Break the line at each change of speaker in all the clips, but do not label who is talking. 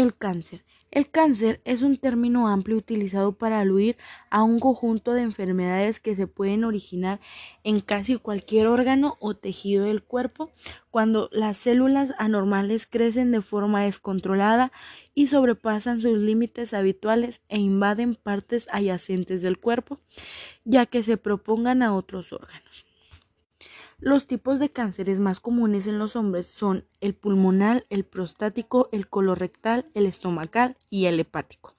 El cáncer. El cáncer es un término amplio utilizado para aludir a un conjunto de enfermedades que se pueden originar en casi cualquier órgano o tejido del cuerpo cuando las células anormales crecen de forma descontrolada y sobrepasan sus límites habituales e invaden partes adyacentes del cuerpo, ya que se propongan a otros órganos. Los tipos de cánceres más comunes en los hombres son el pulmonar, el prostático, el colorectal, el estomacal y el hepático.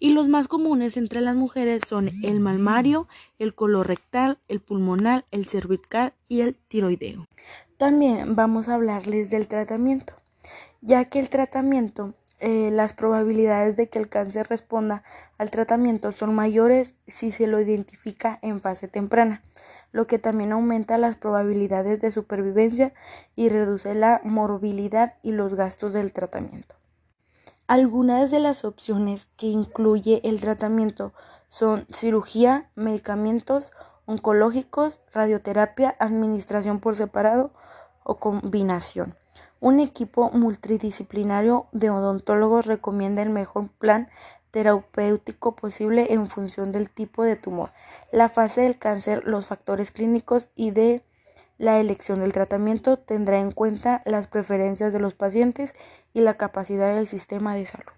Y los más comunes entre las mujeres son el malmario, el colorectal, el pulmonar, el cervical y el tiroideo. También vamos a hablarles del tratamiento, ya que el tratamiento eh, las probabilidades de que el cáncer responda al tratamiento son mayores si se lo identifica en fase temprana, lo que también aumenta las probabilidades de supervivencia y reduce la morbilidad y los gastos del tratamiento. Algunas de las opciones que incluye el tratamiento son cirugía, medicamentos oncológicos, radioterapia, administración por separado o combinación. Un equipo multidisciplinario de odontólogos recomienda el mejor plan terapéutico posible en función del tipo de tumor, la fase del cáncer, los factores clínicos y de la elección del tratamiento tendrá en cuenta las preferencias de los pacientes y la capacidad del sistema de salud.